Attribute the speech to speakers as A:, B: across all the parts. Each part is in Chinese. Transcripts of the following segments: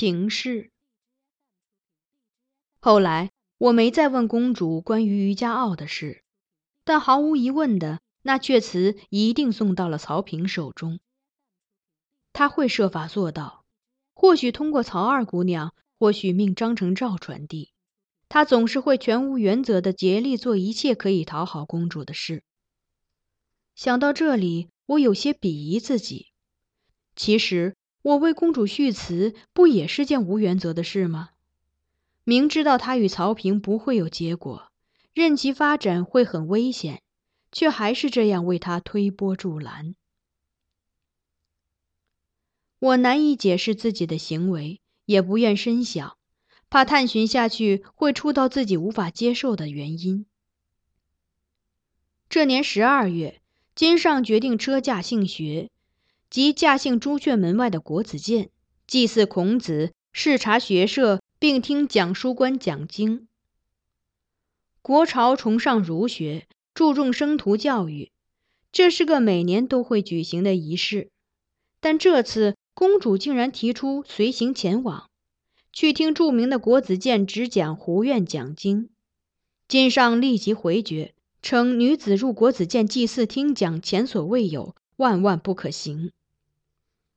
A: 情事。后来我没再问公主关于于家傲的事，但毫无疑问的，那阙词一定送到了曹平手中。他会设法做到，或许通过曹二姑娘，或许命张承照传递。他总是会全无原则的竭力做一切可以讨好公主的事。想到这里，我有些鄙夷自己。其实。我为公主续词，不也是件无原则的事吗？明知道他与曹平不会有结果，任其发展会很危险，却还是这样为他推波助澜。我难以解释自己的行为，也不愿深想，怕探寻下去会触到自己无法接受的原因。这年十二月，金上决定车驾幸学。即驾幸朱雀门外的国子监，祭祀孔子，视察学社，并听讲书官讲经。国朝崇尚儒学，注重生徒教育，这是个每年都会举行的仪式。但这次公主竟然提出随行前往，去听著名的国子监执讲胡院讲经。金上立即回绝，称女子入国子监祭祀听讲前所未有，万万不可行。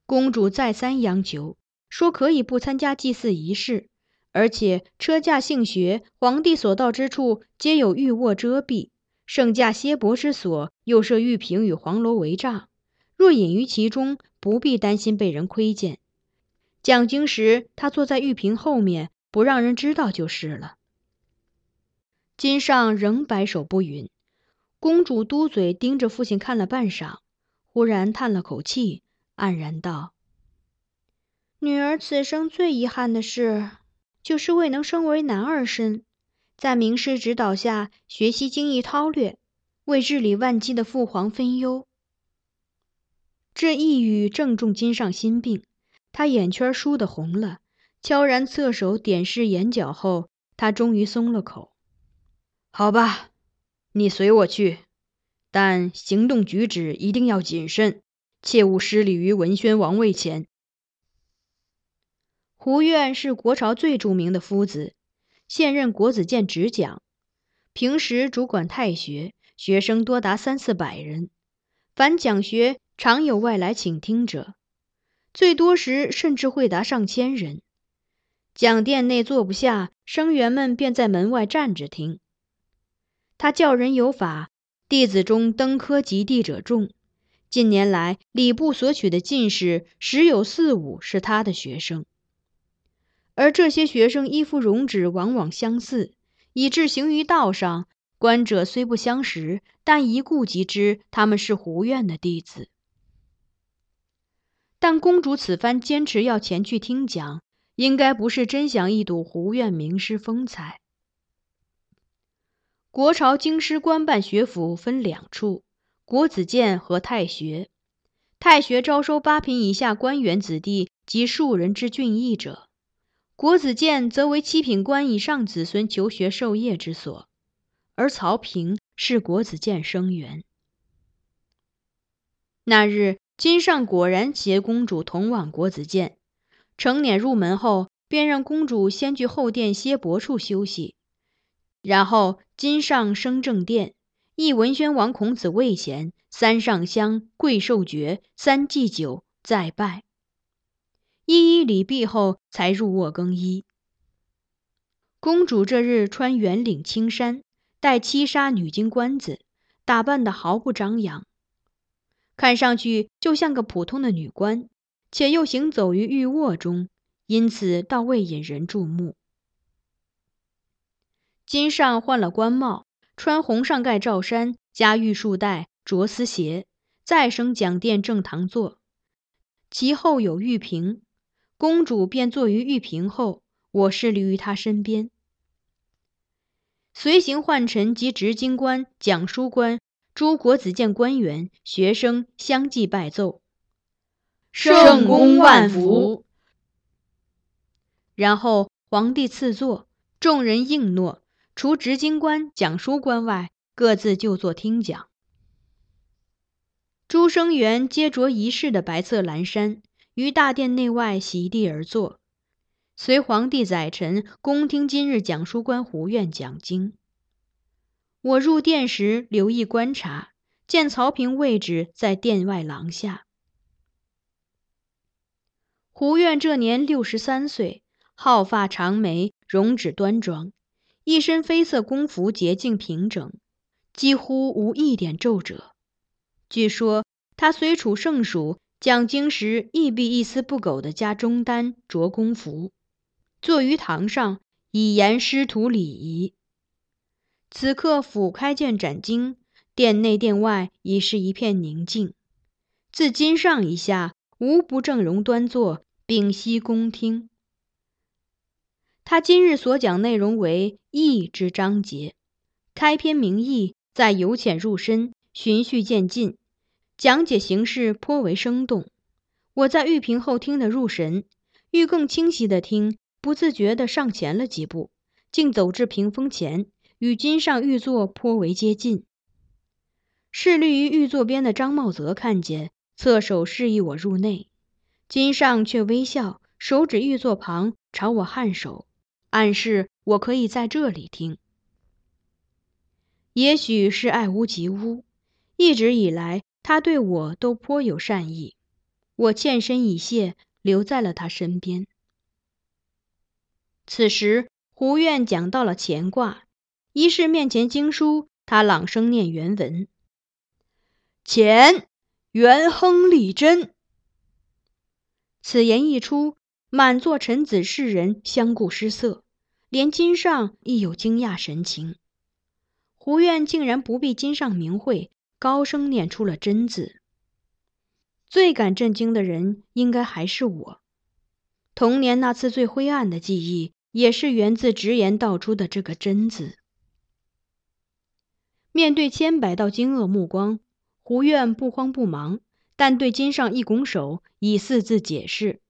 A: 公主再三央求，说可以不参加祭祀仪式，而且车驾幸学，皇帝所到之处皆有玉卧遮蔽，圣驾歇泊之所又设玉屏与黄罗帷帐，若隐于其中，不必担心被人窥见。讲经时，他坐在玉屏后面，不让人知道就是了。金上仍摆手不允，公主嘟嘴盯着父亲看了半晌，忽然叹了口气。黯然道：“女儿此生最遗憾的事，就是未能生为男儿身，在名师指导下学习经义韬略，为治理万机的父皇分忧。”这一语正中金上心病，他眼圈倏地红了，悄然侧手点拭眼角后，他终于松了口：“好吧，你随我去，但行动举止一定要谨慎。”切勿失礼于文宣王位前。胡院是国朝最著名的夫子，现任国子监执讲，平时主管太学，学生多达三四百人。凡讲学，常有外来请听者，最多时甚至会达上千人。讲殿内坐不下，生员们便在门外站着听。他教人有法，弟子中登科及第者众。近年来，礼部所取的进士十有四五是他的学生，而这些学生衣服容止往往相似，以致行于道上，观者虽不相识，但一顾即知他们是胡院的弟子。但公主此番坚持要前去听讲，应该不是真想一睹胡院名师风采。国朝京师官办学府分两处，国子监和太学。太学招收八品以下官员子弟及庶人之俊逸者，国子监则为七品官以上子孙求学授业之所。而曹平是国子监生员。那日，金上果然携公主同往国子监。成辇入门后，便让公主先去后殿歇泊处休息。然后，金上升正殿，一文宣王孔子位前，三上香，跪受爵，三祭酒，再拜，一一礼毕后，才入卧更衣。公主这日穿圆领青衫，戴七纱女金冠子，打扮得毫不张扬。看上去就像个普通的女官，且又行走于玉卧中，因此倒未引人注目。金上换了官帽，穿红上盖罩衫，加玉束带，着丝鞋，再升讲殿正堂坐，其后有玉屏，公主便坐于玉屏后，我侍立于她身边。随行宦臣及执经官、讲书官。诸国子监官员、学生相继拜奏，
B: 圣公万福。
A: 然后皇帝赐座，众人应诺，除执经官、讲书官外，各自就坐听讲。诸生员皆着仪式的白色蓝衫，于大殿内外席地而坐，随皇帝载臣恭听今日讲书官胡院讲经。我入殿时留意观察，见曹平位置在殿外廊下。胡院这年六十三岁，皓发长眉，容止端庄，一身绯色宫服洁净平整，几乎无一点皱褶。据说他虽处盛蜀，讲经时亦必一丝不苟地加中单，着宫服，坐于堂上，以言师徒礼仪。此刻甫开剑斩经，殿内殿外已是一片宁静。自今上以下，无不正容端坐，屏息恭听。他今日所讲内容为义之章节，开篇明义，再由浅入深，循序渐进，讲解形式颇为生动。我在玉屏后听得入神，欲更清晰的听，不自觉地上前了几步，竟走至屏风前。与金上玉座颇为接近。侍立于玉座边的张茂泽看见，侧手示意我入内。金上却微笑，手指玉座旁，朝我颔首，暗示我可以在这里听。也许是爱屋及乌，一直以来他对我都颇有善意。我欠身以谢，留在了他身边。此时胡院讲到了乾卦。一是面前经书，他朗声念原文：“乾，元亨利贞。”此言一出，满座臣子士人相顾失色，连金上亦有惊讶神情。胡院竟然不必金上明会，高声念出了“真”字。最感震惊的人，应该还是我。童年那次最灰暗的记忆，也是源自直言道出的这个“真”字。面对千百道惊愕目光，胡院不慌不忙，但对金上一拱手，以四字解释：“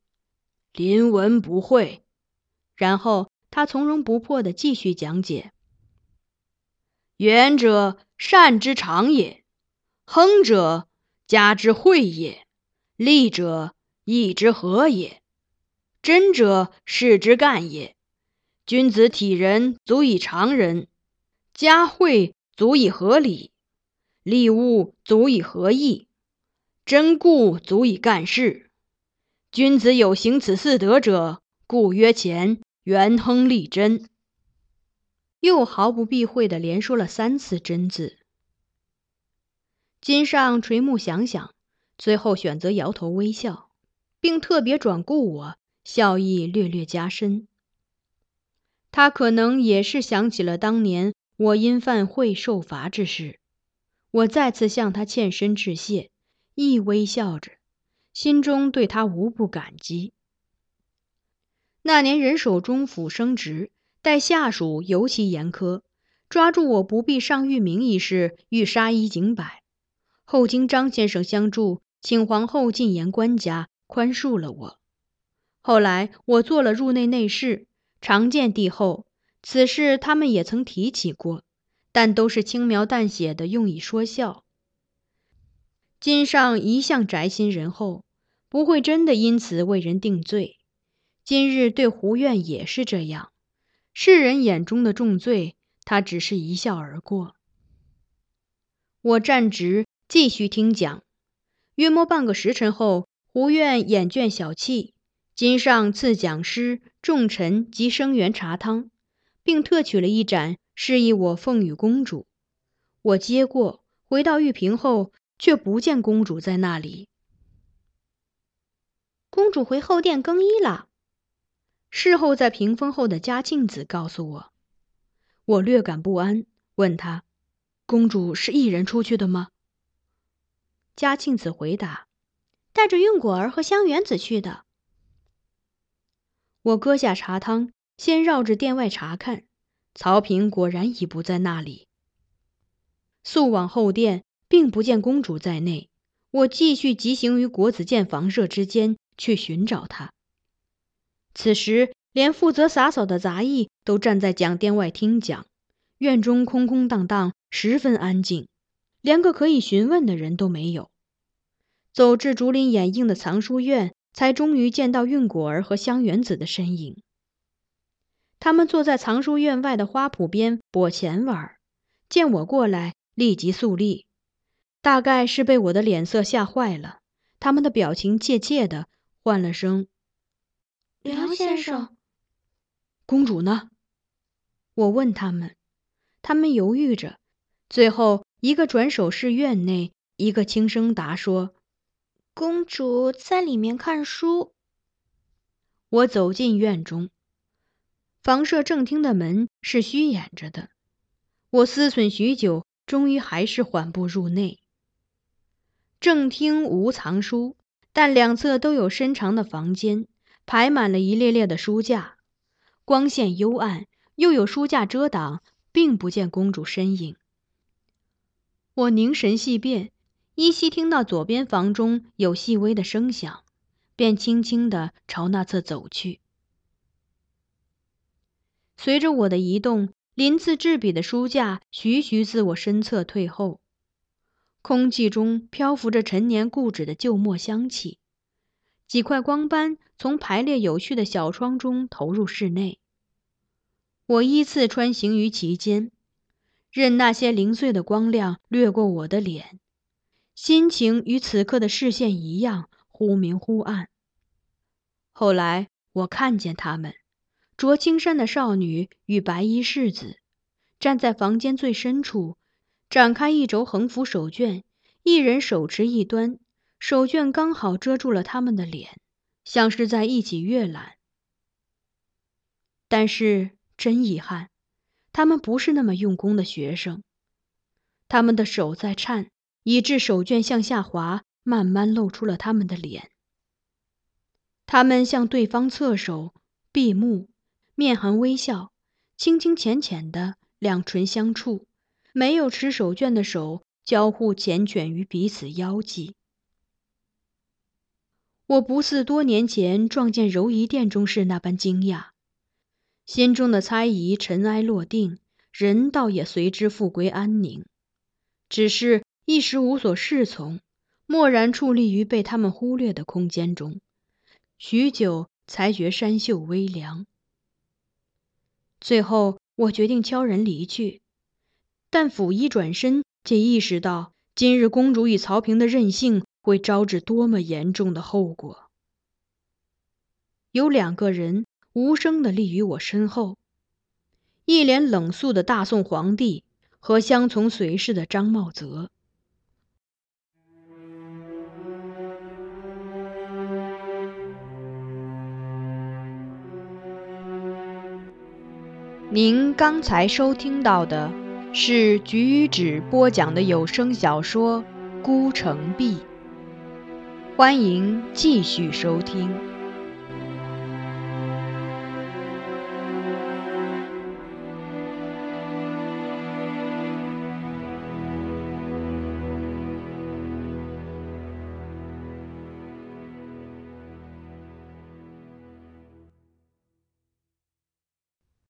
A: 临文不会。”然后他从容不迫地继续讲解：“远者，善之长也；亨者，家之惠也；利者，义之和也；贞者，事之干也。君子体仁，足以长人；家惠。”足以合理，利物足以合义，真故足以干事。君子有行此四德者，故曰乾元亨利贞。又毫不避讳地连说了三次“真”字。金上垂目想想，最后选择摇头微笑，并特别转顾我，笑意略略加深。他可能也是想起了当年。我因犯会受罚之事，我再次向他欠身致谢，亦微笑着，心中对他无不感激。那年人手中府升职，待下属尤其严苛，抓住我不必上谕明一事，欲杀一儆百。后经张先生相助，请皇后进言官家，宽恕了我。后来我做了入内内侍，常见帝后，此事他们也曾提起过，但都是轻描淡写的，用以说笑。金上一向宅心仁厚，不会真的因此为人定罪。今日对胡院也是这样，世人眼中的重罪，他只是一笑而过。我站直，继续听讲。约莫半个时辰后，胡院眼倦小憩，今上赐讲师、众臣及生员茶汤，并特取了一盏，示意我奉与公主。我接过，回到玉屏后。却不见公主在那里。
B: 公主回后殿更衣了。
A: 事后在屏风后的嘉庆子告诉我，我略感不安，问他：“公主是一人出去的吗？”嘉庆子回答：“
B: 带着运果儿和香园子去的。”
A: 我搁下茶汤，先绕着殿外查看，曹平果然已不在那里。速往后殿。并不见公主在内，我继续急行于国子监房舍之间去寻找她。此时，连负责洒扫的杂役都站在讲殿外听讲，院中空空荡荡，十分安静，连个可以询问的人都没有。走至竹林掩映的藏书院，才终于见到运果儿和香园子的身影。他们坐在藏书院外的花圃边拨钱玩，见我过来，立即肃立。大概是被我的脸色吓坏了，他们的表情怯怯的，唤了声：“
B: 梁先生。”
A: 公主呢？我问他们，他们犹豫着，最后一个转手是院内，一个轻声答说：“
B: 公主在里面看书。”
A: 我走进院中，房舍正厅的门是虚掩着的，我思忖许久，终于还是缓步入内。正厅无藏书，但两侧都有深长的房间，排满了一列列的书架，光线幽暗，又有书架遮挡，并不见公主身影。我凝神细辨，依稀听到左边房中有细微的声响，便轻轻地朝那侧走去。随着我的移动，鳞次栉比的书架徐徐自我身侧退后。空气中漂浮着陈年固执的旧墨香气，几块光斑从排列有序的小窗中投入室内。我依次穿行于其间，任那些零碎的光亮掠过我的脸，心情与此刻的视线一样，忽明忽暗。后来我看见他们，着青衫的少女与白衣世子，站在房间最深处。展开一轴横幅手绢，一人手持一端，手绢刚好遮住了他们的脸，像是在一起阅览。但是真遗憾，他们不是那么用功的学生，他们的手在颤，以致手绢向下滑，慢慢露出了他们的脸。他们向对方侧手，闭目，面含微笑，轻轻浅浅的，两唇相触。没有持手绢的手交互缱绻于彼此腰际。我不似多年前撞见柔仪殿中事那般惊讶，心中的猜疑尘埃落定，人倒也随之复归安宁，只是一时无所适从，默然矗立于被他们忽略的空间中，许久才觉山袖微凉。最后，我决定悄然离去。但甫一转身，却意识到今日公主与曹平的任性会招致多么严重的后果。有两个人无声地立于我身后，一脸冷肃的大宋皇帝和相从随侍的张茂泽。您刚才收听到的。是菊与纸播讲的有声小说《孤城闭》。欢迎继续收听。